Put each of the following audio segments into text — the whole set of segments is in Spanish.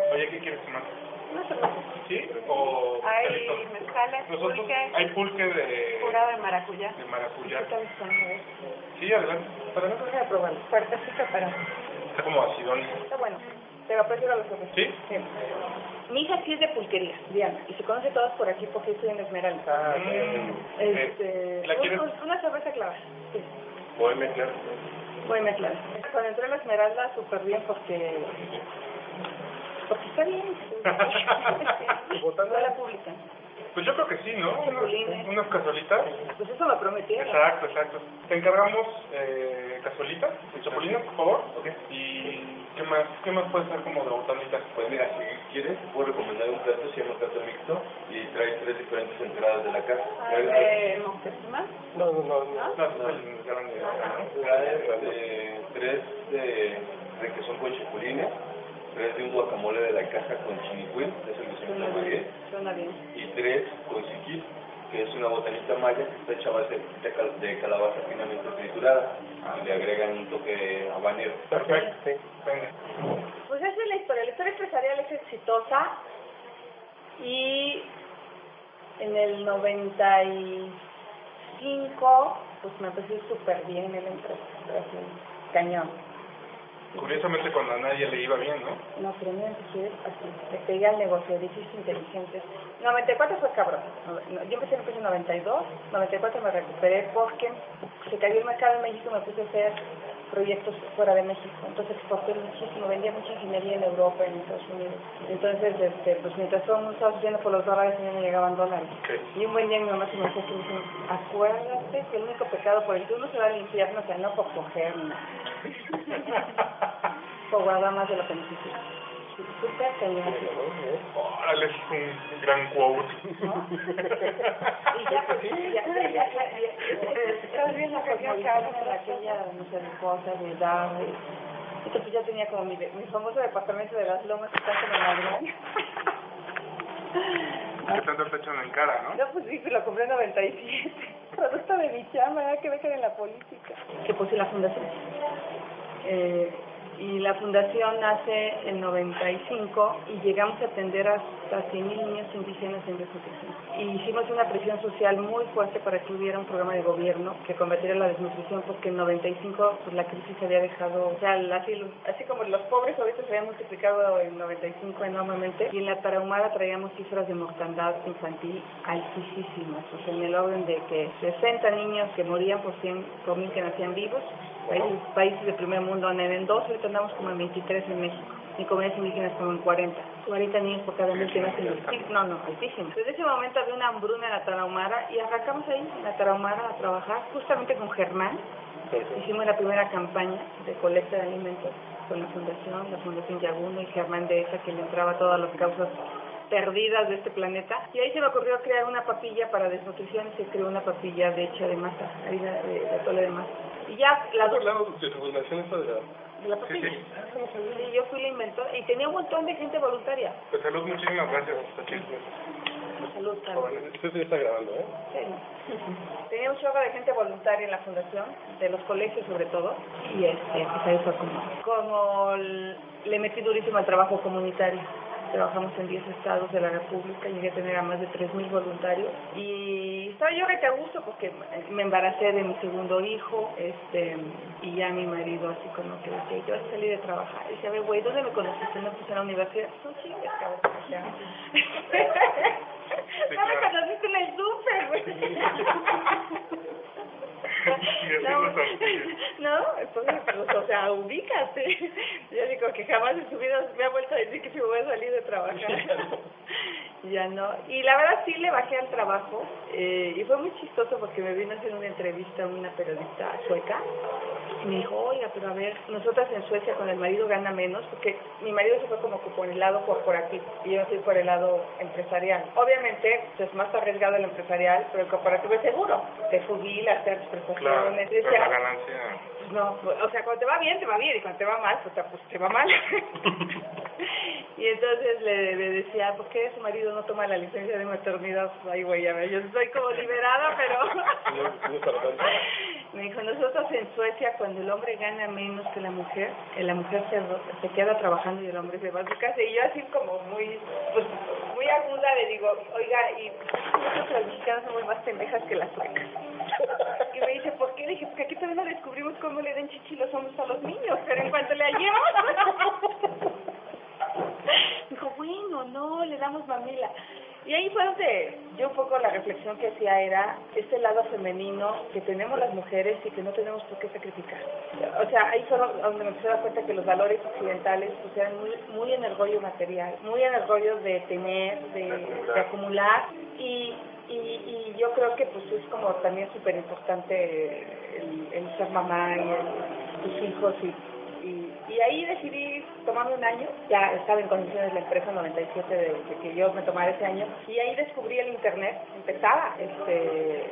Oye, ¿qué quieres tomar? Una cerveza. ¿Sí? ¿O Hay mezcales, Nosotros, pulque, hay pulque de, curado de maracuyá. de maracuyá. ¿Qué tal está? A. Sí, adelante. Para no Voy a probarlo. Fuertecito, pero Está como acidón. está bueno. Pero prefiero los otros. ¿Sí? Sí. Mi hija sí es de pulquería, Diana, y se conoce todas por aquí porque estoy en Esmeralda. Ah, Este, ¿La quieres? un- una cerveza clara. Sí. Voy a mezclar. Voy a mezclar. Cuando entré en la Esmeralda, súper bien porque... Porque está bien. ¿Botana? No la pública. Pues yo creo que sí, ¿no? Unas, unas cazuelitas. Pues eso me prometieron. Exacto, exacto. Te encargamos eh, cazuelitas y chapulines, por favor. ¿Y qué más, qué más puede ser como de botanitas? Pues mira, si quieres, puedo recomendar un plato, se llama plato mixto y trae tres diferentes entradas de la casa. Ah, Trae, de Moctezuma. No, no, no. ¿No? No. ¿no? trae, eh, tres de requesón con chapulines, tres de un guacamole de la casa con chinicuil, es el que se Suena llama bien. Suena bien. y tres con siquit, que es una botanita maya que está hecha a base de, cal- de calabaza finamente triturada y le agregan un toque habanero. Perfecto, sí. Venga. Pues esa es la historia. La historia empresarial es exitosa y en el 95 pues me empecé súper bien en la empresa. Cañón. Curiosamente cuando a nadie le iba bien, ¿no? No, pero mira, si quieres, así, le pegué al negocio, edificios inteligentes. 94 fue cabrón. No, Yo empecé en el 92, 94 me recuperé porque se cayó el mercado en México y me puse a hacer proyectos fuera de México. Entonces exporté muchísimo, vendía mucha ingeniería en Europa, en Estados Unidos. Entonces, este, pues mientras todo el mundo estaba subiendo por los dólares, a mí me llegaban dólares. Y un buen día mi mamá se me dijo, acuérdate que el único pecado por el que uno se va al infierno, o sea, no por coger, no. por guardar más de lo que necesita. Súper cañón. Órale, es un gran quote. ¿no? Y ya, pues, ya, ya, ya, ya, ya, estaba bien la cosmopolitana en aquella, no sé, cosas, mi edad, entonces ya tenía como mi, mi famoso departamento de las lomas que está como en Madrid. Que tanto te echan en cara, ¿no? No, pues sí, lo compré en 97. Producto de mi chamba, nada que ver con la política. Que puse la fundación. Eh, y la fundación nace en 95 y llegamos a atender hasta 100.000 niños indígenas en desnutrición. Y hicimos una presión social muy fuerte para que hubiera un programa de gobierno que combatiera la desnutrición porque en 95 pues, la crisis había dejado, o sea, así, así como los pobres ahorita se habían multiplicado en 95 enormemente y en la Tarahumara traíamos cifras de mortandad infantil altísimas, o sea, en el orden de que 60 niños que morían por 100 por mil que nacían vivos, países, países de primer mundo en dos, ahorita andamos como en 23 en México. En comunidades indígenas como en 40. 40 niños por cada mil que nacen. Sí, No, no, altísimo. Desde ese momento había una hambruna en la Tarahumara y arrancamos ahí en la Tarahumara a trabajar justamente con Germán. Hicimos la primera campaña de colecta de alimentos con la fundación, la Fundación Yaguno y Germán de esa que le entraba a todas las causas perdidas de este planeta. Y ahí se me ocurrió crear una papilla para desnutrición y se creó una papilla de hecha de masa, harina de, de atole de masa. Y ya la ¿Estás hablando de tu fundación esta de la... de la Sí, papilla. sí. Sí, yo fui la inventora y tenía un montón de gente voluntaria. Pues salud, muchísimas gracias. Salud, salud. Usted sí está grabando, ¿eh? Sí. Tenía un chorro de gente voluntaria en la fundación, de los colegios sobre todo, y este, pues ahí fue como, como le metí durísimo al trabajo comunitario. Trabajamos en 10 estados de la República, llegué a tener a más de 3.000 voluntarios y estaba yo que a gusto porque me embaracé de mi segundo hijo este y ya mi marido así como que decía, yo salí de trabajar y decía, güey, ¿dónde me conociste? No, pues en la universidad. No chingues, cabrón. o no me conociste en el súper, güey. No, no, entonces, pues, o sea, ubícate. Yo digo que jamás en su vida me ha vuelto a decir que me voy a salir de trabajar. ya no. Y la verdad sí le bajé al trabajo eh, y fue muy chistoso porque me vino a hacer una entrevista una periodista sueca y me dijo, oiga, pero a ver, nosotras en Suecia con el marido gana menos porque mi marido se fue como que por el lado corporativo y yo fui por el lado empresarial. Obviamente pues, es más arriesgado el empresarial, pero el corporativo es seguro. Te jubilas, te Claro, prestaciones. pero decía, la ganancia... pues no, o sea, cuando te va bien, te va bien, y cuando te va mal, pues te, pues te va mal. y entonces le, le decía, ¿por qué su marido no toma la licencia de maternidad? Pues, Ay, güey, a ver, yo estoy como liberada, pero... Me dijo, nosotros en Suecia, cuando el hombre gana menos que la mujer, eh, la mujer se, se queda trabajando y el hombre se va a su casa. Y yo así como muy, pues, muy aguda le digo, oiga, y que las mexicanas somos más pendejas que las suecas. Y me dice, ¿por qué? Le dije, porque aquí todavía no descubrimos cómo le den chichi los hombres a los niños, pero en cuanto le hallemos... Dijo, bueno, no, le damos mamila. Y ahí fue donde yo un poco la reflexión que hacía era este lado femenino que tenemos las mujeres y que no tenemos por qué sacrificar. O sea, ahí fue donde me empecé a dar cuenta que los valores occidentales pues eran muy, muy en el rollo material, muy en el rollo de tener, de, acumular y, y, y, yo creo que pues es como también súper importante el, el, ser mamá y el, tus hijos y y, ahí decidí tomarme un año, ya estaba en condiciones la empresa 97 de, que yo me tomara ese año, y ahí descubrí el Internet, empezaba este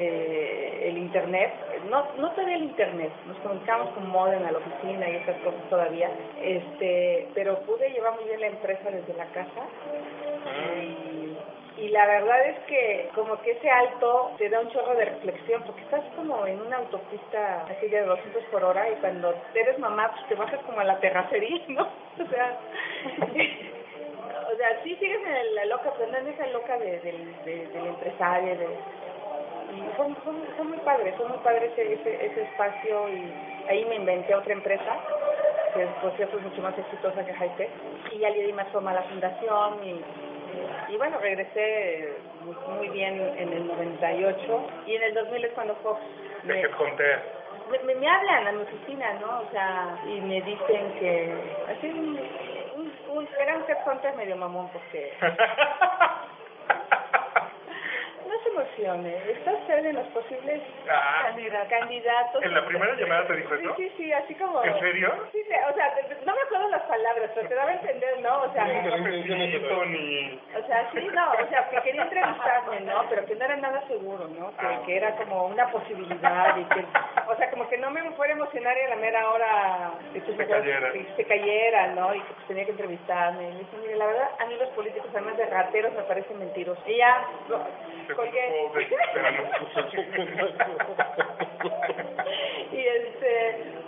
eh, el Internet, no, no todavía el Internet, nos comunicamos con modem a la oficina y esas cosas todavía, este pero pude llevar muy bien la empresa desde la casa y la verdad es que como que ese alto te da un chorro de reflexión porque estás como en una autopista aquella de 200 por hora y cuando eres mamá pues te bajas como a la terracería, ¿no? O sea, o sea, sí sigues en la loca, pero no en esa loca de, de, de, del empresario, de, y fue, fue, muy padre, fue muy padre ese, ese, espacio y ahí me inventé otra empresa que por cierto es mucho más exitosa que Hightech y ya le di más forma a la fundación y y bueno, regresé muy, bien en el 98 y en el 2000 es cuando Fox me, me, me, hablan a mi oficina, ¿no? O sea, y me dicen que así un, un, un era un medio mamón porque emociones. Estás en los posibles ah, candidatos. ¿En la primera llamada te dijo eso? Sí, sí, así como... ¿En serio? Sí, sí, o sea, no me acuerdo las palabras, pero te daba a entender, ¿no? O sea, ni... O sea, sí, no, o sea, que quería entrevistarme, ¿no? Pero que no era nada seguro, ¿no? Que, ah. que era como una posibilidad y que... O sea, como que no me fuera a emocionar y a la mera hora... Que se, cayera. Que se cayera, ¿no? Y que pues, tenía que entrevistarme. Y le dije, mire, la verdad, a mí los políticos, además de rateros, me parecen mentirosos. Y ya, y este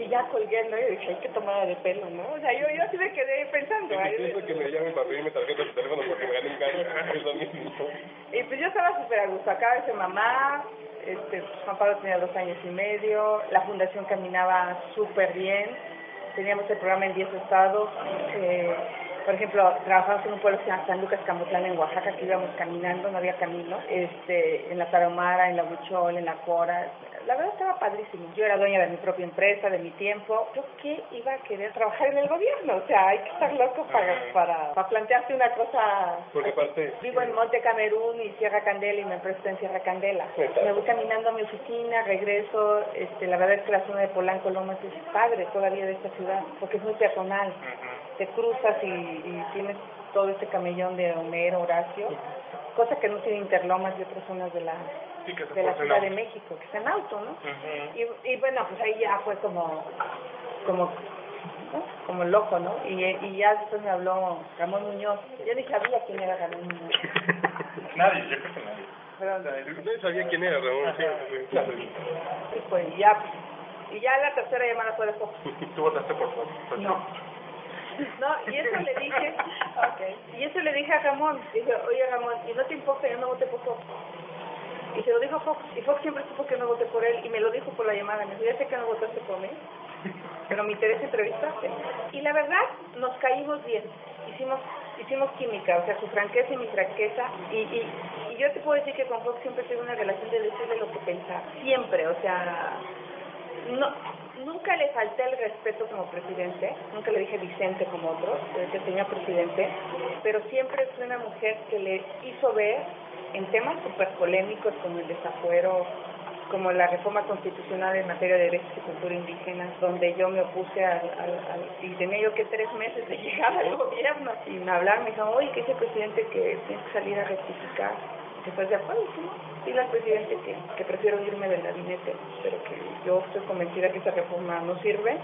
y ya colgué, ¿no? Y dije, hay que tomar de pelo, ¿no? O sea, yo, yo así me quedé pensando. Sí, que me llamen para pedirme tarjeta de teléfono porque me gané un es lo mismo. Y pues yo estaba súper a gusto. Acaba de ser mamá, este, Juan Pablo tenía dos años y medio, la fundación caminaba súper bien, teníamos el programa en 10 estados, eh, por ejemplo, trabajamos en un pueblo que se llama San Lucas Camotlán en Oaxaca, que íbamos caminando, no había camino, este, en la Tarahumara, en la Huichol, en la Cora. La verdad estaba padrísimo. Yo era dueña de mi propia empresa, de mi tiempo. ¿Yo qué iba a querer trabajar en el gobierno? O sea, hay que estar loco para, para, para plantearse una cosa. Porque aparte. Vivo en Monte Camerún y Sierra Candela y me empresa en Sierra Candela. Me voy caminando a mi oficina, regreso. Este, la verdad es que la zona de Polanco Lomas es padre todavía de esta ciudad, porque es muy personal te cruzas y, y, tienes todo este camellón de Homero, Horacio, cosa que no tiene Interlomas y otras zonas de la de la Ciudad de México, que está en auto, ¿no? y, y bueno, pues ahí ya fue como como como loco, ¿no? Y, y ya después me habló Ramón Muñoz. Yo ni sabía quién era Ramón Muñoz. nadie, yo creo que nadie. Pero, no sabía quién era Ramón, sí. Y pues ya, y ya la tercera llamada fue de Fox. ¿Tú votaste por Fox? No. No, y eso le dije, okay. y eso le dije a Ramón, dije, oye Ramón, y no te importa, yo no voté por Fox. Y se lo dijo Fox, y Fox siempre supo que no voté por él, y me lo dijo por la llamada, me dijo, ya sé que no votaste por mí, pero me interesa entrevistarte. Y la verdad, nos caímos bien, hicimos hicimos química, o sea, su franqueza y mi franqueza, y, y, y yo te puedo decir que con Fox siempre tuve una relación de decirle lo que pensaba, siempre, o sea, no, nunca le falté el respeto como presidente, nunca le dije Vicente como otros, que señor presidente, pero siempre fue una mujer que le hizo ver en temas súper polémicos como el desafuero, como la reforma constitucional en materia de derechos y cultura indígena, donde yo me opuse al, y tenía yo que tres meses de llegar al gobierno y me hablaron, me dijeron, oye, que ese presidente que tiene que salir a rectificar, estás de acuerdo, ¿no? dile al presidente que, prefiero irme del gabinete, pero que yo estoy convencida que esa reforma no sirve,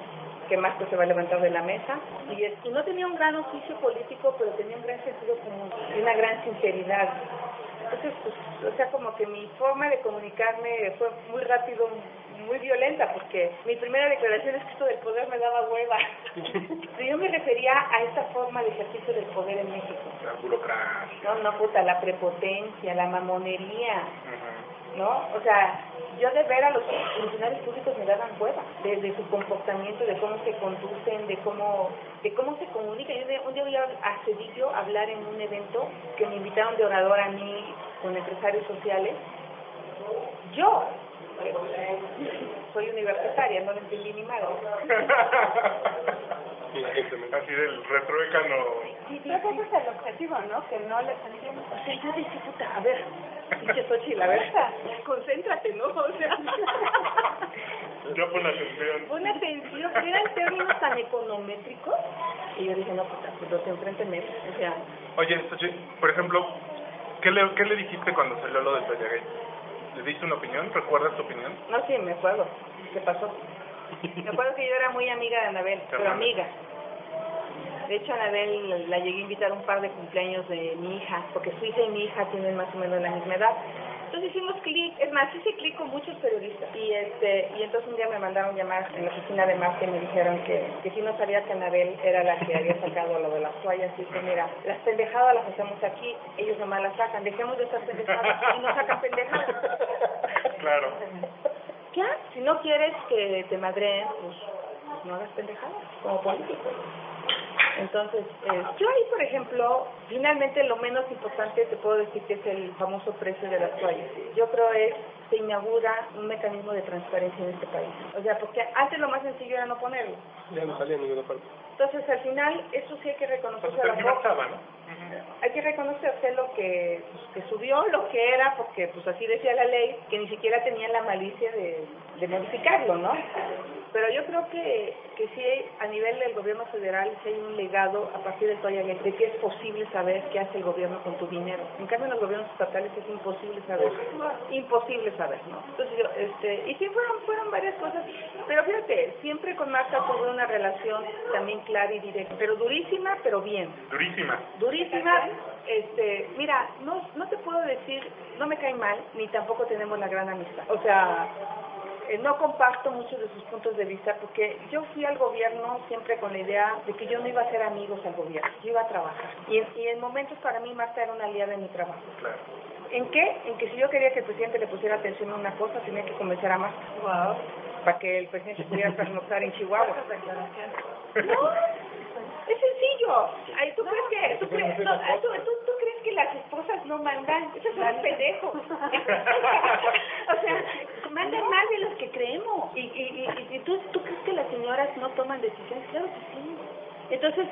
que más que se va a levantar de la mesa. Y, y no tenía un gran oficio político, pero tenía un gran sentido común y una gran sinceridad. Entonces, pues, o sea, como que mi forma de comunicarme fue muy rápido, muy violenta, porque mi primera declaración es que esto del poder me daba hueva. Pero yo me refería a esta forma de ejercicio del poder en México. La burocracia. No, no, puta, la prepotencia, la mamonería, Ujú. ¿No? O sea, yo de ver a los funcionarios públicos me daban hueva, de, de su comportamiento, de cómo se conducen, de cómo de cómo se comunican. Yo un día voy a, a Cedillo a hablar en un evento que me invitaron de orador a mí con empresarios sociales. Yo soy universitaria, no lo entendí ni madre. Así del retruécano. Sí, sí, ese es el objetivo, ¿no? Que no les entiendo. O sea, yo dije, puta, a ver, pinche Xochitl, a ver, concéntrate, ¿no? O sea, Yo pon atención. pon atención, eran términos tan econométricos. Y yo dije, no, puta, pues los de enfrente me, o sea, Oye, Xochitl, por ejemplo, ¿qué le, ¿qué le dijiste cuando salió lo del Toyagay? ¿Le diste una opinión? ¿Recuerdas tu opinión? no, sí, me acuerdo, ¿qué pasó? Me acuerdo que yo era muy amiga de Anabel, pero amiga. De hecho, Anabel la- llegué a invitar a un par de cumpleaños de mi hija, porque su hija y mi hija tienen más o menos la misma edad. Entonces hicimos clic, es más, hice clic con muchos periodistas. Y este y entonces un día me mandaron llamar en la oficina de Marte y me dijeron que, que si no sabía que Anabel era la que había sacado lo de las toallas. Y dije, mira, las pendejadas las hacemos aquí, ellos nomás las sacan. Dejemos de estar pendejadas y no sacan pendejadas. Claro. Ya, si no quieres que te madreen, pues, pues no hagas pendejadas como político. Entonces, eh, yo ahí, por ejemplo, finalmente lo menos importante te puedo decir que es el famoso precio de las toallas. Yo creo es se inaugura un mecanismo de transparencia en este país. O sea, porque antes lo más sencillo era no ponerlo. Ya no salía en ninguna parte. Entonces, al final, eso sí hay que Pues a la ¿no? Hay que reconocerse lo que, pues, que subió, lo que era, porque pues así decía la ley, que ni siquiera tenía la malicia de, de modificarlo, ¿no? Pero yo creo que, que sí, a nivel del gobierno federal, sí hay un legado a partir del Toya Gate de que es posible saber qué hace el gobierno con tu dinero. En cambio, en los gobiernos estatales es imposible saber. Imposible saber, ¿no? Entonces, yo, este, y sí fueron, fueron varias cosas, pero fíjate, siempre con Marta tuve una relación también clara y directa, pero durísima, pero bien Durísima. durísima. Este, mira, no, no te puedo decir, no me cae mal, ni tampoco tenemos la gran amistad. O sea, eh, no comparto muchos de sus puntos de vista porque yo fui al gobierno siempre con la idea de que yo no iba a ser amigos al gobierno, yo iba a trabajar. Y en, y en momentos para mí Marta era una aliada en mi trabajo. Claro. ¿En qué? En que si yo quería que el presidente le pusiera atención a una cosa, tenía que convencer a Marta. Para que el presidente pudiera pernoctar en Chihuahua. No, es sencillo. Ay, ¿tú crees que, tú crees, no, ay, tú, tú, tú crees que las esposas no mandan? Esos son pendejos. o sea, mandan más de los que creemos. Y, y, y, y tú, tú crees que las señoras no toman decisiones? Claro que sí. Entonces,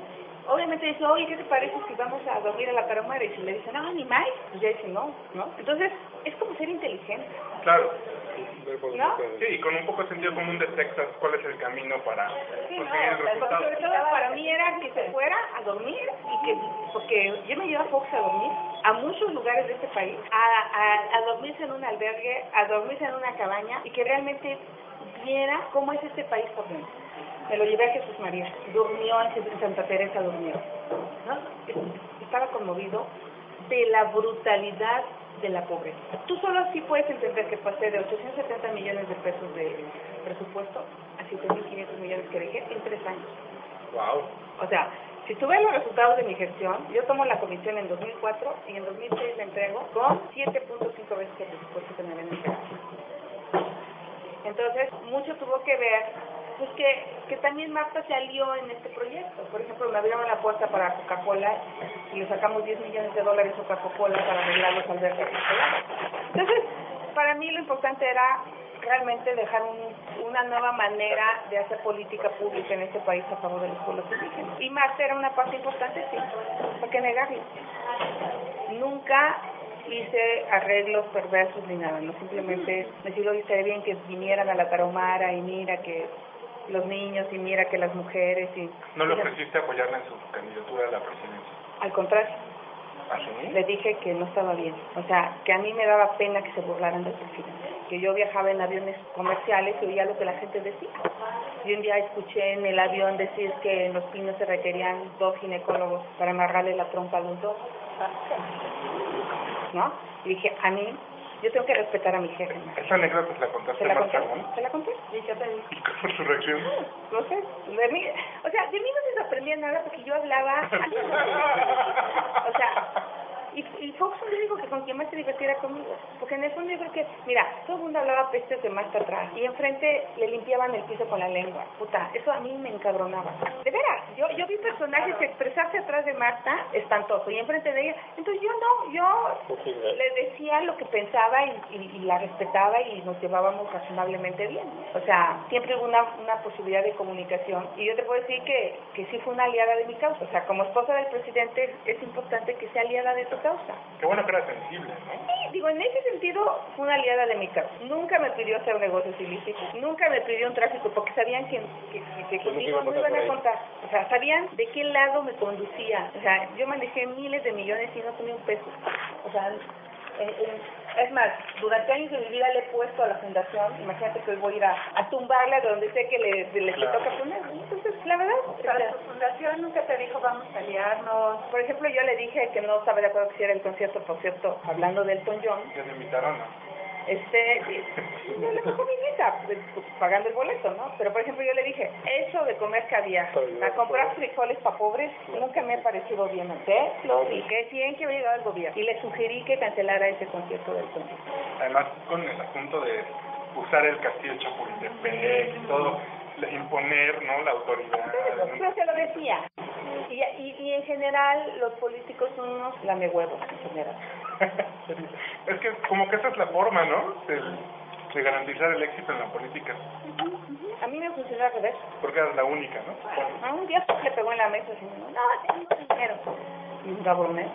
obviamente dice, oye, ¿qué te parece si vamos a dormir a la tarahumara? Y si le dicen, no, ni más, pues ya dice no, ¿no? Entonces, es como ser inteligente. Claro. Ver por ¿No? Sí, y con un poco de sentido común de Texas, ¿cuál es el camino para Sí, conseguir no, el sobre resultado? todo para mí era que se fuera a dormir y que, porque yo me llevo a Fox a dormir a muchos lugares de este país, a, a, a dormirse en un albergue, a dormirse en una cabaña y que realmente viera cómo es este país por dentro. Me lo llevé a Jesús María, durmió en Santa Teresa, durmió. ¿no? Estaba conmovido de la brutalidad de la pobreza. Tú solo así puedes entender que pasé de 870 millones de pesos de presupuesto a 7.500 millones que dejé en tres años. Wow. O sea, si tú ves los resultados de mi gestión, yo tomo la comisión en 2004 y en 2006 la entrego con 7.5 veces el presupuesto que me habían entregado. Entonces, mucho tuvo que ver, pues que, que también Marta se alió en este proyecto. Por ejemplo, me abrieron la puerta para Coca-Cola y le sacamos 10 millones de dólares a Coca-Cola para arreglar los albergues. Entonces, para mí lo importante era realmente dejar un- una nueva manera de hacer política pública en este país a favor de los pueblos indígenas. Y Marta era una parte importante, sí, ¿por qué negarlo? Nunca hice arreglos perversos ni nada, no simplemente me decir, oye, estaría bien que vinieran a la Tarahumara y mira que los niños y mira que las mujeres y... ¿No le ofreciste apoyarla en su candidatura a la presidencia? Al contrario, ¿Así? Le dije que no estaba bien, o sea, que a mí me daba pena que se burlaran del presidente, que yo viajaba en aviones comerciales y oía lo que la gente decía. Y un día escuché en el avión decir que en los pinos se requerían dos ginecólogos para amarrarle la trompa a los dos. ¿No? Y dije, a mí, yo tengo que respetar a mi jefe. Esa anécdota te la ¿Se contaste más tarde. ¿Se la conté? ¿Y qué te? ¿Y cuál fue su reacción? No sé, de mí, o sea, de mí no se sorprendía nada porque yo hablaba, o sea, y, y Fox yo digo que con quien más se divertiera conmigo, porque en el fondo yo creo que, mira, todo el mundo hablaba pestes de Marta atrás y enfrente le limpiaban el piso con la lengua, puta, eso a mí me encabronaba, de veras, yo, yo vi personajes expresarse atrás de Marta espantoso y enfrente de ella, entonces yo no, yo le decía lo que pensaba y, y, y la respetaba y nos llevábamos razonablemente bien. O sea, siempre hubo una, una posibilidad de comunicación. Y yo te puedo decir que, que sí fue una aliada de mi causa. O sea, como esposa del presidente es importante que sea aliada de tu causa. Qué bueno que era sensible, ¿no? Sí, digo, en ese sentido fue una aliada de mi causa. Nunca me pidió hacer negocios ilícitos, nunca me pidió un tráfico porque sabían que, que, que- que Pues conmigo no iban a contar. O sea, sabían de qué lado me conducía. O sea, yo manejé miles de millones y no tenía un peso. O sea, eh, eh, es más, durante años de mi vida le he puesto a la fundación, imagínate que hoy voy a ir a, a tumbarla de donde sé que le, le, le Claro. toca poner. Entonces, la verdad, o sea, Para tu fundación nunca te dijo vamos a aliarnos. por ejemplo, yo le dije que no estaba de acuerdo que hiciera el concierto, por cierto, hablando del Elton John, Ya me invitaron, ¿no? Este, no le tocó mi pues, pues, pagando el boleto, ¿no? Pero, por ejemplo, yo le dije, eso de comer caviar, a comprar frijoles para pobres, nunca me ha parecido bien. ¿Qué? Lo dije, sí, en que había llegado el gobierno. Y le sugerí que cancelara ese concierto del concierto. Además, con el asunto de usar el castillo de Chapultepec y todo, imponer, ¿no? La autoridad. Yo se lo decía. Y, y, y en general, los políticos son unos lamehuevos, en general. es que como que esa es la forma, ¿no? De, de garantizar el éxito en la política. A mí me funcionó al revés. Porque eras la única, ¿no? A un día le pegó en la mesa y me dijo, no, tengo dinero. Y me cabroné,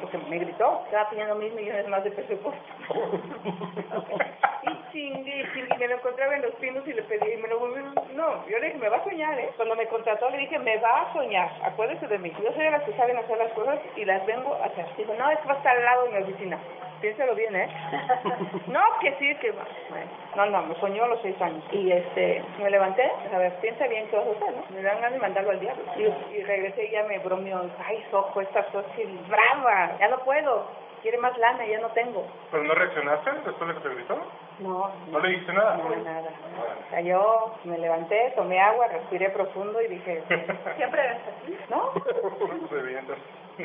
porque me gritó, estaba pidiendo mil millones más de presupuesto. y chingue, y chingue, me lo encontraba en los pinos y le pedí, y me lo volví, no, yo le dije, me va a soñar, ¿eh? Cuando me contrató le dije, me va a soñar, acuérdese de mí. Yo soy de las que saben hacer las cosas y las vengo a hacer. Dijo, no, es que va a estar al lado de mi oficina. Piénsalo bien, ¿eh? no, que sí, que. Bueno, no, no, me soñó a los seis años. Y este, me levanté, a ver, piensa bien qué vas a hacer, ¿no? Me dan ganas de mandarlo al diablo. Y, y regresé y ya me bromeó, ay, Soco, esta socia brava, ya no puedo. Quiere más lana, ya no tengo. ¿Pero no reaccionaste después de que te gritó? No, ¿No le dijiste nada? no, nada. O sea, yo me levanté, tomé agua, respiré profundo y dije, Siempre eres así. ¿no?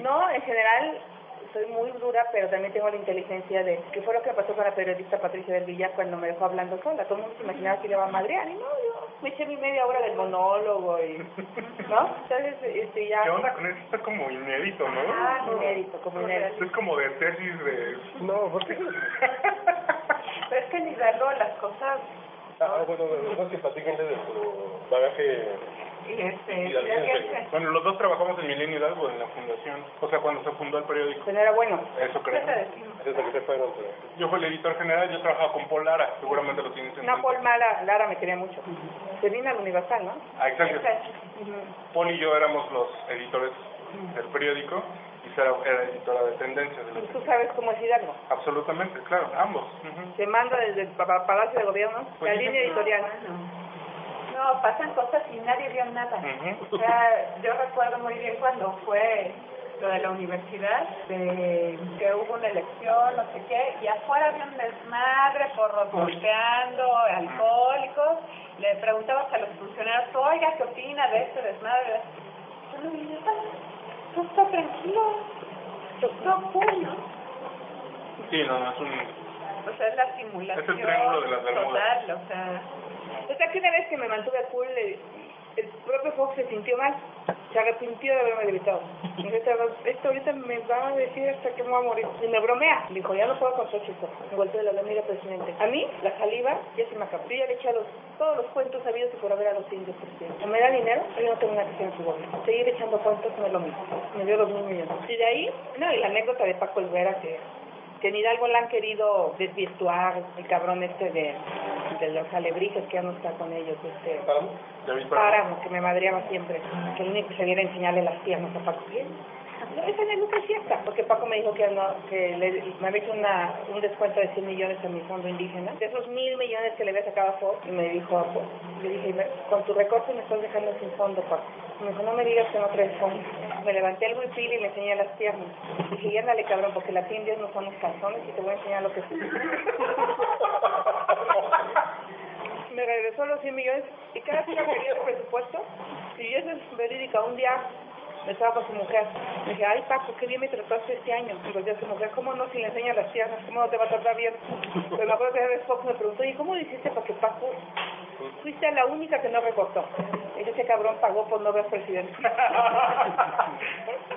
No, en general soy muy dura, pero también tengo la inteligencia de qué fue lo que pasó con la periodista Patricia del Villar cuando me dejó hablando sola. Todo el mundo se imaginaba que le iba a madrear y no, yo me eché mi media hora del monólogo y, ¿no? Entonces, este, ya... ¿Qué onda con eso? Está como inédito, ¿no? Ah, inédito, como inédito. Es como de tesis de... No, ¿por qué? Pero es que en Hidalgo las cosas Ah, bueno, no que platíquenle de su bagaje. Y este Y Bueno, los dos trabajamos en Milenio Hidalgo, en la fundación. O sea, cuando se fundó el periódico. No era bueno. Eso ¿qué creo. Desde que se fueron, pero... Yo fui el editor general, yo trabajaba con Paul Lara, seguramente lo tienes en No. Paul Mara, Lara me quería mucho. Se vino al Universal, ¿no? Ah, exacto. Ujú. Paul y yo éramos los editores del periódico y Sara era editora de tendencias. Y tú sabes cómo es Hidalgo. Absolutamente, claro, ambos. Ujú. Se manda desde el pa- pa- Palacio de Gobierno Pues la línea editorial. No, pasan cosas y nadie vio nada. O sea, yo recuerdo muy bien cuando fue lo de la universidad, de que hubo una elección, no sé qué, y afuera había un desmadre, porros golpeando, alcohólicos. Le preguntabas a los funcionarios, oiga, ¿qué opina de este desmadre? Yo no dije, "Ah, no está tranquilo, cool, ¿no? Sí, no, no, es un... O sea, es la simulación Es el triángulo de las Bermudas. total, o sea... Sea, que una vez que me mantuve cool, el, el propio Fox se sintió mal. Se arrepintió de haberme gritado. Dijo, esto ahorita me va a decir hasta que me voy a morir. Y me bromea. Dijo, ya no puedo con Xochitl. Me volteé de la mira presidente. A mí, la saliva, ya se me acabó. Yo ya le eché a los, todos los cuentos sabidos y por haber a los indios presidente. Me da dinero, yo no tengo una que en su gobierno. Seguir echando cuentos no es lo mismo. Me dio los mil millones. Y de ahí, no, y la anécdota de Paco Olvera que que en Hidalgo la han querido desvirtuar, el cabrón este de, de los alebrijes que ya no está con ellos, este Páramo. páramo, que me madreaba siempre, que el único que sabía era enseñarle las piernas a Paco. No, esa anécdota es cierta, porque Paco me dijo que, le, me había hecho una, un descuento de 100 millones a mi fondo indígena. De esos mil millones que le había sacado a Ford, y me dijo, ah, pues, le dije, "Me- con tu recorte me estás dejando sin fondo, Paco. Me dijo, no me digas que no traes fondo. Me levanté el huipil y le enseñé las piernas. Dije, y ándale, cabrón, porque las indias no son los calzones y te voy a enseñar lo que soy. me regresó los 100 millones y cada vez que quería el presupuesto, y eso es verídica, un día me estaba con su mujer, me dije, ay Paco, qué bien me trataste este año, y volví a su mujer, ¿cómo no si le enseñas las piernas, cómo no te va a tratar bien? Pero me acuerdo que vez Fox me preguntó, ¿y cómo lo hiciste para que Paco fuiste la única que no recortó? Y ese cabrón pagó por no ver presidente.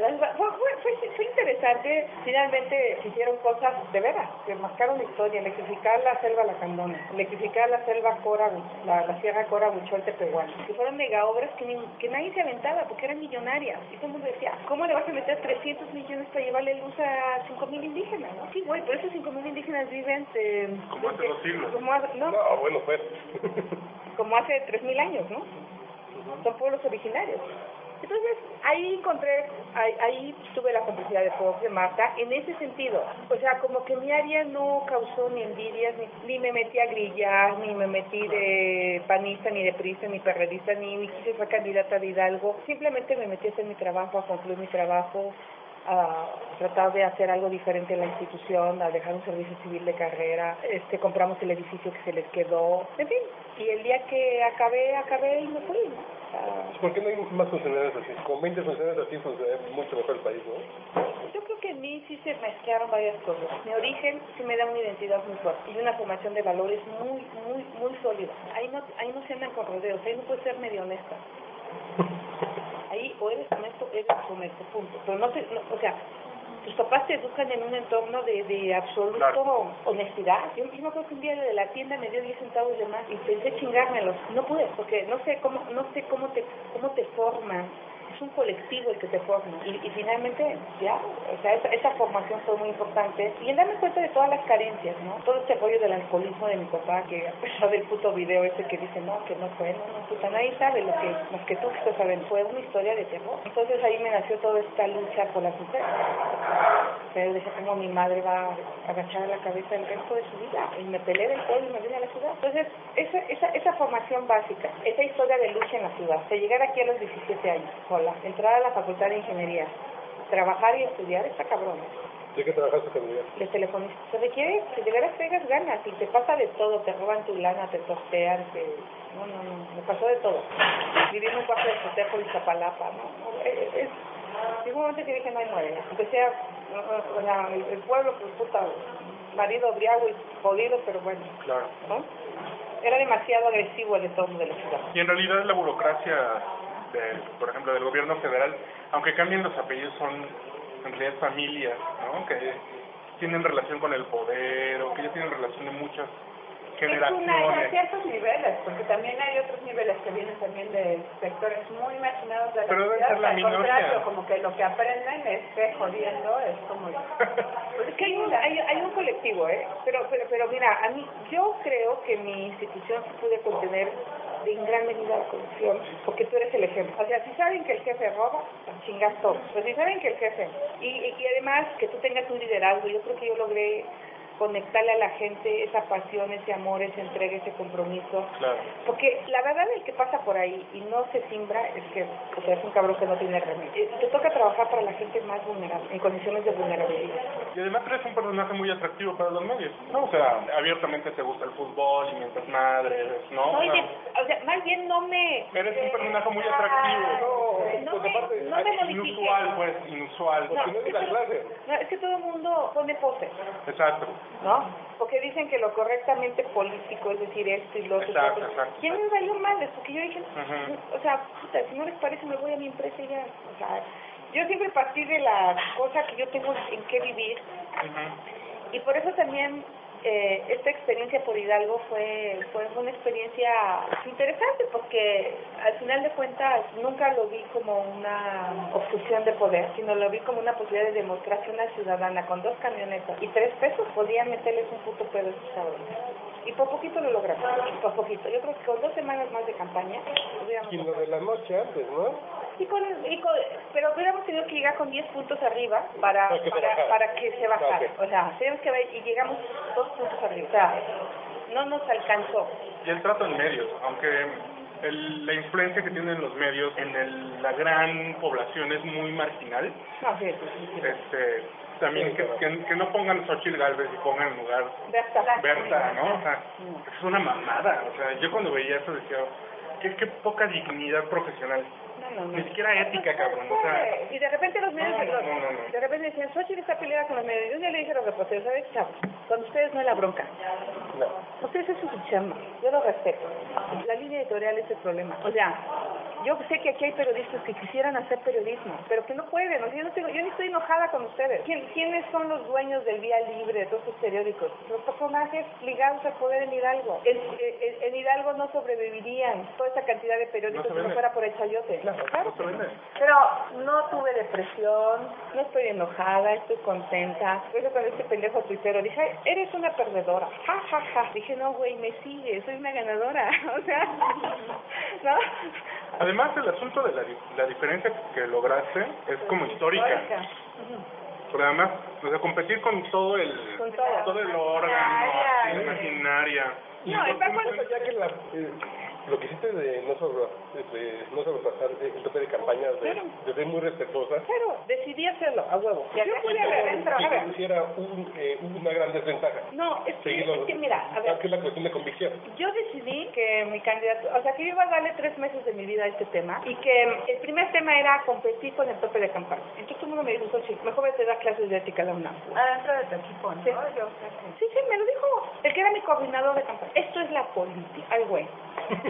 Fue, fue, fue, fue interesante, finalmente hicieron cosas de veras, que marcaron la historia, electrificar la selva Lacandona, electrificar la selva Cora, la, la sierra Cora Buchol Tepehuán, que fueron mega obras que, ni- que nadie se aventaba porque eran millonarias. Y todo el mundo decía, ¿cómo le vas a meter 300 millones para llevarle luz a 5 mil indígenas? ¿no? Sí, güey, pero esos 5 mil indígenas viven... eh, Como hace dos siglos. como hace- no, No, bueno, pues. como hace 3.000 años, ¿no? Son pueblos originarios. Entonces, ahí encontré, ahí, ahí tuve la complicidad de Fox, de Marta, en ese sentido. O sea, como que mi área no causó ni envidias, ni, ni me metí a grillar, ni me metí de panista, ni de prisa, ni perredista, ni, ni quise ser candidata de Hidalgo. Simplemente me metí a hacer mi trabajo, a concluir mi trabajo, a tratar de hacer algo diferente en la institución, a dejar un servicio civil de carrera, este compramos el edificio que se les quedó, en fin, y el día que acabé, acabé y me fui. sea, ¿Por qué no hay más funcionarios así? Con 20 funcionarios así funciona mucho mejor el país, ¿no? yo creo que en mí sí se mezclaron varias cosas. Mi origen sí me da una identidad muy fuerte y una formación de valores muy, muy, muy sólida. Ahí no, ahí no se andan con rodeos, ahí no puedes ser medio honesta. Ahí o eres honesto, eres honesto, punto. Pero no te, no, o sea, tus papás te educan en un entorno de, de absoluto Claro. honestidad. Yo, yo me acuerdo que un día de la tienda me dio 10 centavos de más y pensé chingármelos. No pude, porque no sé cómo, no sé cómo te, cómo te forman. Es un colectivo el que te forma. Y, y finalmente, ya, o sea, esa, esa formación fue muy importante. Y en darme cuenta de todas las carencias, ¿no? Todo este rollo del alcoholismo de mi papá, que a pesar del puto video ese que dice, no, que no fue, no, no, puta, nadie sabe lo que, más que tú que estás sabiendo. Fue una historia de terror. Entonces ahí me nació toda esta lucha por las mujeres. Pero decía, ¿cómo mi madre va a agachar la cabeza el resto de su vida? Y me peleé del pueblo y me vine a la ciudad. Entonces, esa, esa, esa formación básica, esa historia de lucha en la ciudad, de llegar aquí a los 17 años, sola, entrar a la facultad de ingeniería, trabajar y estudiar, está cabrón. ¿De qué trabajaste con Miguel? De telefonista. Se requiere que de veras tengas ganas y te pasa de todo, te roban tu lana, te tortean, te... No, no, no, me pasó de todo. Viví en un cuarto de hotel por Iztapalapa, ¿no? no, Es, es, llegó un momento que dije, no hay muere. Empecé a, o sea, el, el pueblo, pues puta, marido briago y jodido, pero bueno, Claro. ¿no? Era demasiado agresivo el entorno de la ciudad. Y en realidad la burocracia, de, por ejemplo, del gobierno federal, aunque cambien los apellidos, son en realidad familias, ¿no? Que tienen relación con el poder o que ya tienen relación de muchas Es una, generaciones. ciertos niveles, porque también hay otros niveles que vienen también de sectores muy marginados de la Pero debe sociedad, ser la al minoría. contrario, como que lo que aprenden es que jodiendo es como... Pues es que hay un, hay, hay un colectivo, ¿eh? Pero, pero, pero mira, a mí, yo creo que mi institución sí puede contener en gran medida la corrupción, porque tú eres el ejemplo. O sea, si saben que el jefe roba, chingas todo. Pero si saben que el jefe, y, y, y además que tú tengas un liderazgo, yo creo que yo logré conectarle a la gente esa pasión, ese amor, esa entrega, ese compromiso. Claro. Porque la verdad el que pasa por ahí y no se simbra es que o sea, es un cabrón que no tiene remedio. Eh, Te toca trabajar para la gente más vulnerable, en condiciones de vulnerabilidad. Y además eres un personaje muy atractivo para los medios, ¿no? O sea, abiertamente te gusta el fútbol y mientras madres, ¿no? No, O sea, más bien no me... eres un personaje muy atractivo. No, Porque me, aparte, no modifique. Inusual, pues, inusual. Porque no es de la clase. No, es que todo el mundo pone pose, Exacto. ¿no? Porque dicen que lo correctamente político es decir esto y lo otro. Exacto, exacto, ¿Quién me valió madres? Porque yo dije, o sea, puta, si no les parece me voy a mi empresa y ya. O sea, yo siempre partí de la cosa que yo tengo en qué vivir y por eso también eh, esta experiencia por Hidalgo fue, fue una experiencia interesante porque al final de cuentas nunca lo vi como una obstrucción de poder, sino lo vi como una posibilidad de demostración a la ciudadana con dos camionetas y tres pesos podían meterles un puto pedo a esos cabrones. Y por poquito lo logramos, por poquito. Yo creo que con dos semanas más de campaña Y lo de la noche antes, ¿no? Y con, y con- pero hubiéramos tenido que llegar con 10 puntos arriba para, Para que para, para que se bajara. Ah, ok. O sea, tenemos que ver y llegamos dos puntos arriba. O sea, no nos alcanzó. Y el trato en medios, aunque el- la influencia que tienen los medios en el- la gran población es muy marginal, No, sí, sí, sí, sí. este, también que, que, que no pongan Xochitl Galvez y pongan en lugar Berta. Berta, ¿no? O sea, es una mamada. O sea, yo cuando veía eso decía, qué, qué poca dignidad profesional. No, no. Ni siquiera ética, cabrón. O sea, Y de repente los medios, los- de repente decían, Xochitl está peleada con los medios. Y un día le dije a los reporteros, ¿sabes, chavos? Con ustedes no es la bronca. No. Ustedes es su chamba. Yo lo respeto. La línea editorial es el problema. O sea, yo sé que aquí hay periodistas que quisieran hacer periodismo, pero que no pueden. O sea, yo, no tengo, yo ni estoy enojada con ustedes. ¿Quién- ¿Quiénes son los dueños del Vía Libre, de todos esos periódicos? Los personajes ligados al poder en Hidalgo. En, en- en Hidalgo no sobrevivirían toda esa cantidad de periódicos No si no fuera por el chayote. Claro, no vende. Pero no tuve depresión, no estoy enojada, estoy contenta. Por eso cuando este pendejo tuitero dije, "Ay, eres una perdedora. Ja, ja, ja. Dije, no, güey, me sigue, soy una ganadora. O sea, ¿no? Además el asunto de la, di- la diferencia que lograste es como histórica. Pero además, o sea, competir con todo el, Con todo. el órgano, maquinaria. No, Más allá que la, eh, lo que hiciste de no, sobre, de no sobrepasar el tope de campaña, de, Claro. de ser muy respetuosa, Claro, decidí hacerlo, a huevo. Yo pude haber adentro. y A que ver, pusiera un, eh, una gran desventaja. no, es que, es que mira, a ver, que es la cuestión de convicción. Yo decidí que mi candidato, o sea, que yo iba a darle tres meses de mi vida a este tema y que el primer tema era competir con el tope de campaña. Entonces todo el mundo me dijo, sí, mejor vete a dar clases de ética a la UNAM. Adentro de tu equipo, ¿no? Sí. Sí, sí, me lo dijo. El que era mi coordinador de campaña. Esto es la política. Ay, güey.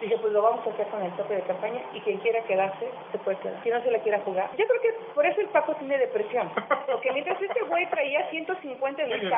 Dije, pues lo vamos a hacer con el tope de campaña y quien quiera quedarse, se puede quedar. Si no se la quiera jugar. Yo creo que por eso el Paco tiene depresión. Porque mientras este güey traía 150 en el no.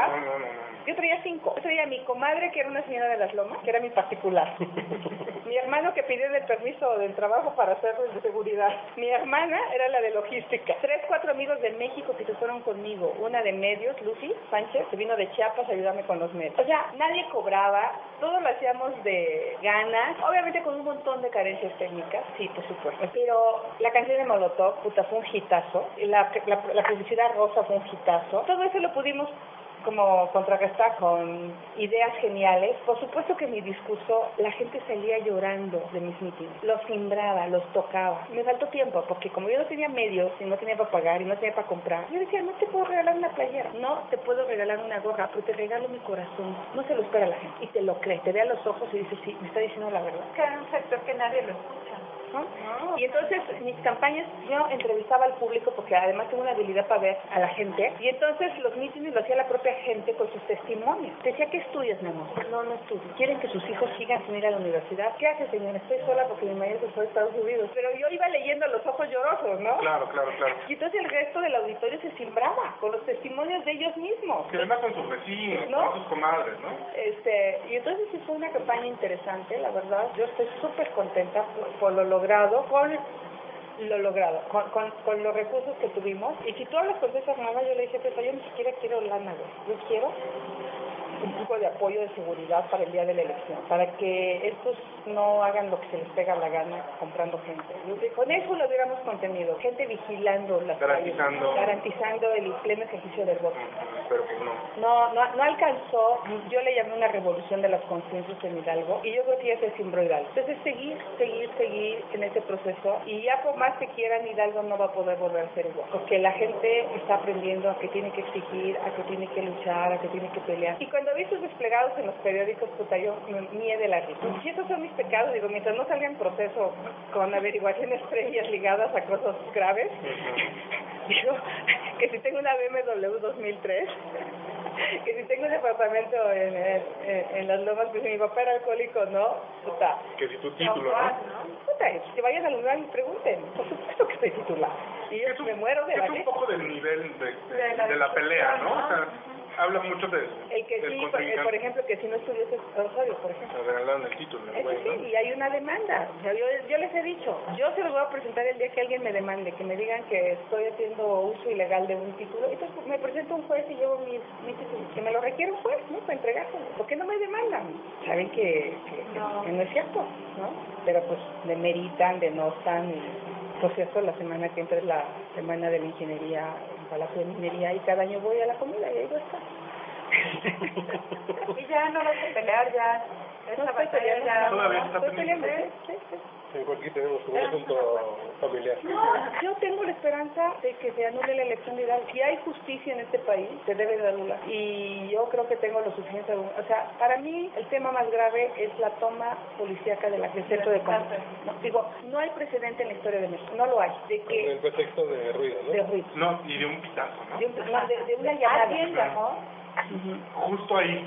yo traía cinco. Yo traía a mi comadre, que era una señora de las lomas, que era mi particular. mi hermano que pidió el permiso del trabajo para hacerlo de seguridad. Mi hermana era la de logística. Tres, cuatro amigos de México que se fueron conmigo. Una de medios, Lucy Sánchez, que vino de Chiapas a ayudarme con los medios. O sea, nadie cobraba, todo lo hacíamos de ganas. Obviamente con un montón de carencias técnicas, sí, por supuesto. Pero la canción de Molotov, puta, fue un hitazo. La, la, la publicidad rosa fue un hitazo. Todo eso lo pudimos como contrarrestar con ideas geniales. Por supuesto que mi discurso, la gente salía llorando de mis mítines. Los simbraba, los tocaba. Me faltó tiempo, porque como yo no tenía medios y no tenía para pagar y no tenía para comprar, yo decía, no te puedo regalar una playera, no te puedo regalar una gorra, pero te regalo mi corazón. No se lo espera la gente. Y te lo cree, te ve a los ojos y dice, sí, me está diciendo la verdad. era un sector que nadie lo escucha. ¿No? Y entonces mis campañas, yo entrevistaba al público porque además tengo una habilidad para ver a la gente y entonces los mítines lo hacía la propia gente con sus testimonios. Decía, ¿qué estudias, mi amor? No, no estudio. ¿Quieren que sus hijos sigan sin ir a la universidad? ¿Qué hace, señor? Estoy sola porque mi marido se fue a Estados Unidos. Pero yo iba leyendo los ojos llorosos, ¿no? Claro, claro, claro. Y entonces el resto del auditorio se simbraba con los testimonios de ellos mismos. Que además con sus vecinos, ¿No? con sus comadres, ¿no? Este, y entonces sí fue una campaña interesante, la verdad. Yo estoy súper contenta por, por lo logrado, con lo logrado, con, con, con los recursos que tuvimos. Y si tú hablas con César Nava, yo le dije, pues yo ni siquiera quiero lana, güey. Yo quiero un tipo de apoyo de seguridad para el día de la elección, para que estos no hagan lo que se les pega la gana comprando gente. Yo dije, con eso lo hubiéramos contenido, gente vigilando las calles, Garantizando. garantizando el pleno ejercicio del voto. Pero pues no. No, no, no alcanzó, yo le llamé una revolución de las conciencias en Hidalgo y yo creo que ya se simbró Hidalgo. Entonces seguir, seguir, seguir en ese proceso y ya por más que quieran Hidalgo no va a poder volver a ser igual. Porque la gente está aprendiendo a que tiene que exigir, a que tiene que luchar, a que tiene que pelear. Y cuando vi sus desplegados en los periódicos, puta, yo me mie de la risa. Si esos son mis pecados, digo, mientras no salga en proceso con averiguaciones previas ligadas a cosas graves, digo, que si tengo una BMW 2003, que si tengo un departamento en, en, en las lomas, pues mi papá era alcohólico, ¿no? Puta. Que si tu título, ¿no? Puta, que vayan al lugar y pregunten. Por supuesto que estoy titular. Y yo Es un, me muero de es la un risa. poco del nivel de, de, De la de la pelea, ¿no? O sea, habla mucho de, El que sí, por, contrincante. por ejemplo, que si no estudió Osorio, por ejemplo. Regalaron el título, el Eso güey, sí, ¿no? y hay una demanda. O sea, yo, yo les he dicho, yo se los voy a presentar el día que alguien me demande, que me digan que estoy haciendo uso ilegal de un título. Entonces me presento a un juez y llevo mi, mi título. Que me lo requiere un juez, ¿no? Para entregárselo. ¿Por qué no me demandan? Saben que, que, No. que no es cierto, ¿no? Pero pues demeritan, denostan. Y, por cierto, la semana que entra es la semana de la ingeniería, en Palacio de Minería, y cada año voy a la comida y ahí voy a estar. Y ya no vas a pelear, ya. No Esta estoy batalla ya. Todavía no, está estoy peleando, pendiente. sí, sí, sí. Aquí tenemos un asunto familiar. No, yo tengo la esperanza de que se anule la elección de Hidalgo. Si hay justicia en este país, se debe de anular. Y yo creo que tengo lo suficiente. O sea, para mí el tema más grave es la toma policíaca de la, del centro de control. No, digo, no hay precedente en la historia de México. No lo hay. De que el pretexto de ruido, ¿no? de ruido. No, y de un pitazo, ¿no? De, un- no, de- de una llamada. Alguien llamó. Justo ahí.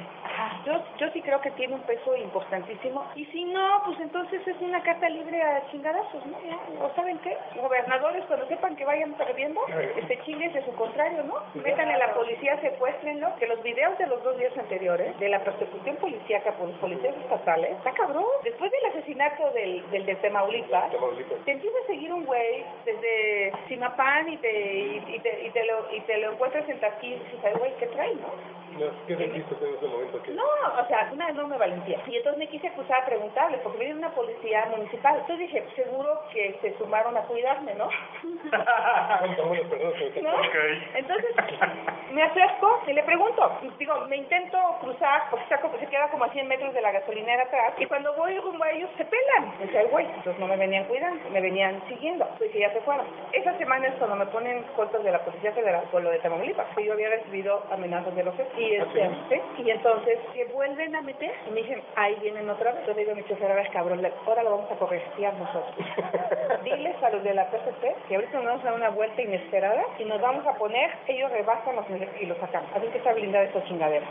Yo, yo sí creo que tiene un peso importantísimo. Y si no, pues entonces es una carta libre a chingadazos, ¿no? ¿O saben qué? Gobernadores, cuando sepan que vayan perdiendo, este chingues de su contrario, ¿no? Metan a la policía, secuéstrenlo. Que los videos de los dos días anteriores, de la persecución policíaca por los policías estatales, está cabrón. Después del asesinato del, del de Tamaulipas, Tamaulipas. te empieza a seguir un güey desde Simapán y te, y, y te, y te, lo, y te lo encuentras en Taquí y dices, ay, güey, ¿qué trae, no? No, ¿Qué sentiste en ese momento? que No, o sea, una enorme valentía. Y entonces me quise acusar a preguntarle, porque viene una policía municipal. Entonces dije, seguro que se sumaron a cuidarme, ¿no? ¿Cuántas buenas personas que ¿No? Entonces me acerco y le pregunto, digo, me intento cruzar, porque está como- se queda como a 100 metros de la gasolinera atrás, y cuando voy rumbo a ellos se pelan. Me dice, ay, güey, entonces no me venían cuidando, me venían siguiendo, pues que ya se fueron. Esa semana es cuando me ponen cortos de la Policía Federal por lo de Tamaulipas, que yo había recibido amenazas de los. Y, este, ¿sí? y entonces, que vuelven a meter, y me dicen, ahí vienen otra vez. Entonces digo a mi chofer, a ver, cabrón, le- ahora lo vamos a corretear nosotros. Diles a los de la PCP que ahorita nos vamos a dar una vuelta inesperada y nos vamos a poner, ellos rebasan los y los sacamos. Así que está blindada esta chingadera.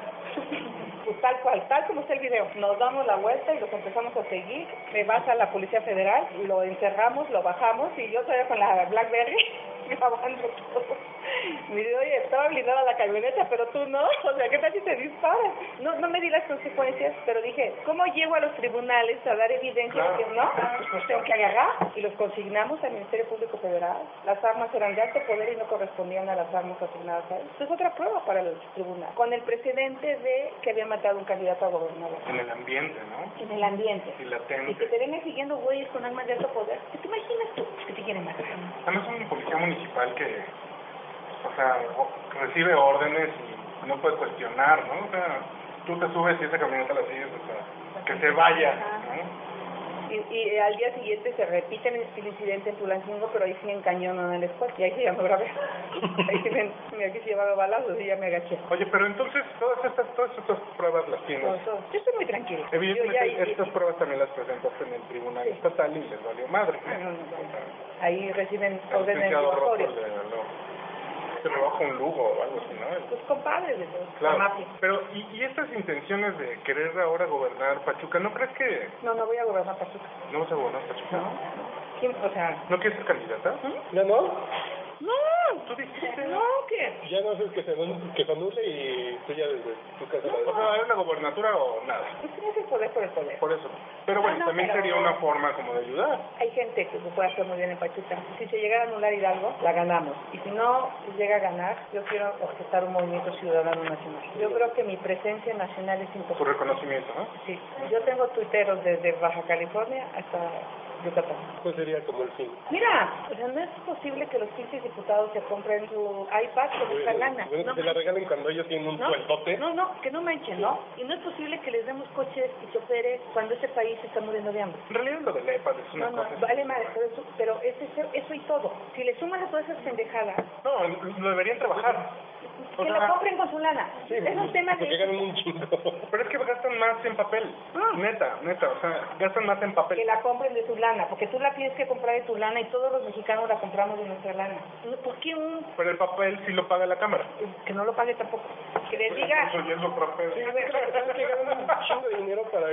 Pues tal cual, tal como está el video. Nos damos la vuelta y los empezamos a seguir. Rebasa la Policía Federal, lo encerramos, lo bajamos y yo todavía con la Blackberry grabando todo. Me dice, oye, estaba blindada la camioneta, pero tú no. O sea, ¿qué tal si te disparas? No, no me di las consecuencias, pero dije, ¿cómo llego a los tribunales a dar evidencia de que no? Pues tengo que agarrar y los consignamos al Ministerio Público Federal. Las armas eran de alto poder y no correspondían a las armas asignadas a él. Esto es otra prueba para el tribunal. Con el precedente de que había matado a un candidato a gobernador. En el ambiente, ¿no? En el ambiente. Y Y que latente. te vengan siguiendo güeyes con armas de alto poder. ¿Qué te imaginas tú que te quieren matar? Además un policía municipal que, o sea, recibe órdenes y no puede cuestionar, ¿no? O sea, tú te subes y esa camioneta la sigues, o sea, que se vaya, ¿no? Y, y al día siguiente se repite el incidente en Tulancingo, pero ahí sí en cañón en el escuela. Y ahí sí ya me grabé. Ahí sí me, me aquí sí llevaba balazos y ya me agaché. Oye, pero entonces todas estas, todas estas pruebas las tienes. Yo estoy muy tranquila. Ya- Evidentemente y- estas pruebas también las presentaste en el tribunal estatal y les valió madre. Ah, no. Ahí reciben órdenes licenciado Lo- se baja un lugo o algo así, ¿no? Pues compadres de la Claro, mafia. pero ¿y, y estas intenciones de querer ahora gobernar Pachuca, ¿no crees que No, no voy a gobernar Pachuca. no vas a gobernar Pachuca? No. ¿Quién? O sea, ¿No quieres ser candidata? ¿Ya no? no. Tú dijiste. No, ¿qué? Ya no haces que se, anule- que se anule y tú ya desde tu casa O la sea, ¿es la gobernatura o nada? Poder por el poder. Por eso. Pero bueno, Ah, no, también pero- sería una forma como de ayudar. Hay gente que se puede hacer muy bien en Pachuca. Si se llegara a anular Hidalgo, la ganamos. Y si no se llega a ganar, yo quiero orquestar un movimiento ciudadano nacional. Yo creo que mi presencia nacional es Tu importante. reconocimiento, ¿no? Sí, yo tengo tuiteros desde Baja California hasta Yucatán. Pues sería como el fin. Mira, o sea, no es posible que los 15 diputados se compren su iPad con nuestra lana. Bueno, No se la regalen cuando ellos tienen un ¿No? sueldote. No, no, que no manchen, ¿no? Y no es posible que les demos coches y choferes cuando ese país está muriendo de hambre. En realidad lo del EPAD es una No, no, cosa. vale madre, pero eso, pero es eso, eso y todo. Si le sumas a todas esas pendejadas, No, lo deberían trabajar. O que sea, lo compren con su lana. Sí, es un tema porque de... ganan un chingo. Pero es que gastan más en papel. Ah. Neta, neta. O sea, gastan más en papel. Que la compren de su lana, porque tú la tienes que comprar de tu lana y todos los mexicanos la compramos de nuestra lana. ¿Por qué un Pero el papel sí lo paga la Cámara. que no lo pague tampoco? Que les diga, Eso ya es otro pedo. Sí, creo que ganan un chingo de dinero para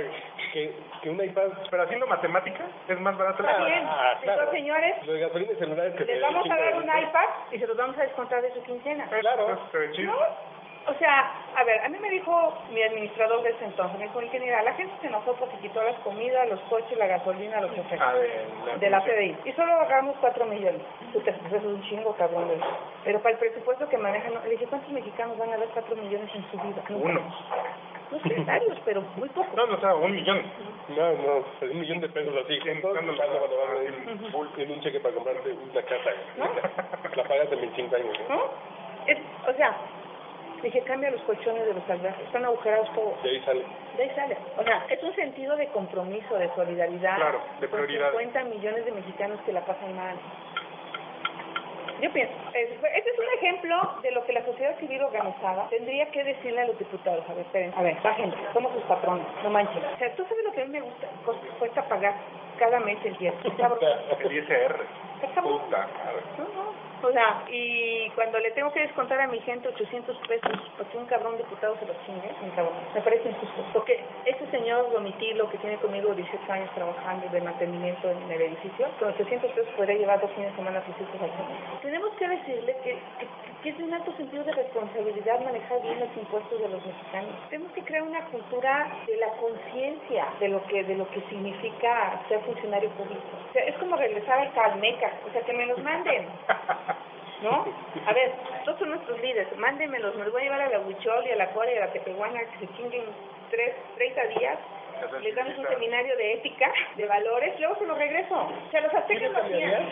que, que un iPad... Pero haciendo matemática es más barato. está bien, Ah, claro. estos señores, Los gasolines celulares que les vamos a dar un iPad y se los vamos a descontar de su quincena. Claro. ¿No? O sea, a ver, a mí me dijo mi administrador de ese entonces, me dijo, ingeniera, la gente se enojó porque quitó las comidas, los coches, la gasolina, los efectos Ah, de la, CDI. Y solo agarramos cuatro millones. Puta, pues eso es un chingo, cabrón. Pero para el presupuesto que manejan, no- le dije, ¿cuántos mexicanos van a dar cuatro millones en su vida? Uno. No sé, varios, pero muy pocos. No, no, o sea, un millón. No, no, un millón de pesos así. En- Todos cuando- van a ir en un cheque para comprarte una casa. ¿No? La pagas en 25 años. ¿no? ¿No? Es, o sea, dije, cambia los colchones de los salvajes. Están agujerados todos. De ahí sale. De ahí sale. O sea, es un sentido de compromiso, de solidaridad. Claro, de con prioridades. 50 millones de mexicanos que la pasan mal. Yo pienso, es- este es un ejemplo de lo que la sociedad civil organizada tendría que decirle a los diputados. A ver, esperen, a ver, bajen, somos sus patrones, no manchen. O sea, tú sabes lo que a mí me gusta, cuesta pagar cada mes el 10. Cabrón. El ISR. Está cabrón. Puta madre. No, no. O sea, y cuando le tengo que descontar a mi gente 800 pesos porque un cabrón diputado se los chingue, me parece injusto. Porque ese señor Domitilo, que tiene conmigo 18 años trabajando de mantenimiento en el edificio, con 800 pesos podría llevar dos fines de semana a sus hijos al. Tenemos que decirle que, que, que es de un alto sentido de responsabilidad manejar bien los impuestos de los mexicanos. Tenemos que crear una cultura de la conciencia de lo que de lo que significa ser funcionario público. O sea, es como regresar al Calmeca, o sea, que me los manden. ¿No? A ver, todos son nuestros líderes, mándenmelos, me los voy a llevar a la Huichol y a la Corea y a la Tepehuana que se chinguen tres, 30 días, les damos un seminario de ética, de valores, luego se los regreso. O sea, los aztecas lo hacían.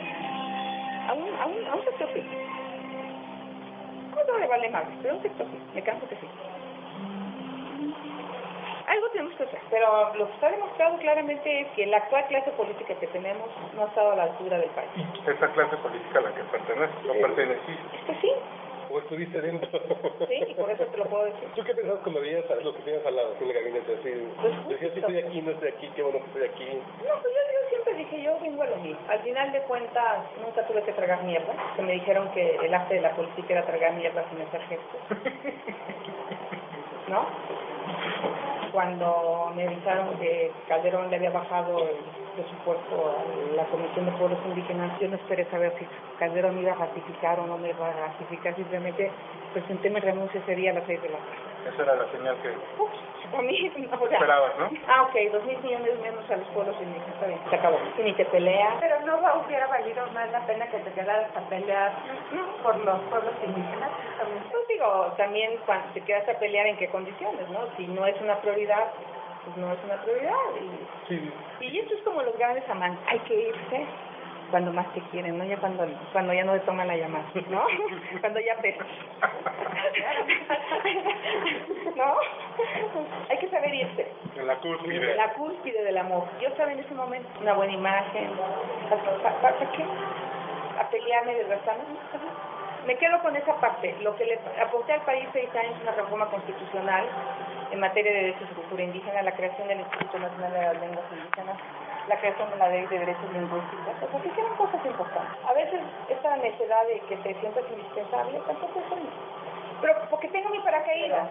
A un, a un, a un sector sí. ¿Cómo no le vale más? Pero un sector sí, me canso que sí. Algo tenemos que hacer, pero lo que está demostrado claramente es que la actual clase política que tenemos no ha estado a la altura del país. Esa clase política a la que pertenece, o perteneciste. Esto sí, O estuviste dentro. sí, y por eso te lo puedo decir. ¿Tú qué pensabas cuando veías a lo que tenías al lado en el gabinete? Así, Pues decías, estoy aquí, no estoy aquí, qué bueno que estoy aquí. No, pues yo, yo siempre dije, yo vengo a lo mismo. Al final de cuentas, nunca tuve que tragar mierda. Que me dijeron que el arte de la política era tragar mierda sin hacer gestos. ¿No? Cuando me avisaron que Calderón le había bajado el presupuesto a la Comisión de Pueblos Indígenas, yo no esperé saber si Calderón iba a ratificar o no me iba a ratificar. Simplemente presenté mi renuncia ese día a las seis de la tarde. Esa era la señal que o sea, esperabas, ¿no? Ah, ok, dos mil millones menos a los pueblos indígenas, está bien, se acabó. Y ni te peleas. Pero no hubiera valido más la pena que te quedaras a pelear por los pueblos indígenas. También. Pues digo, también cuando te quedas a pelear en qué condiciones, ¿no? Si no es una prioridad, pues no es una prioridad. Y, Sí, y esto es como los grandes amantes, hay que irse cuando más te quieren, ¿no? Ya cuando, cuando ya no te toman la llamada, ¿no? cuando ya pesas. ¿No? Hay que saber irse. En la cúspide. La cúspide del amor. Yo estaba en ese momento, una buena imagen. ¿Para, para, para qué? A pelearme de razón. Me quedo con esa parte. Lo que le aporté al país seis años una reforma constitucional en materia de derechos de cultura indígena, la creación del Instituto Nacional de las Lenguas Indígenas, la creación de la ley de derechos lingüísticos. O sea, que hicieron cosas importantes. A veces esta necesidad de que te sientas indispensable tampoco es. Pero porque tengo mi paracaídas.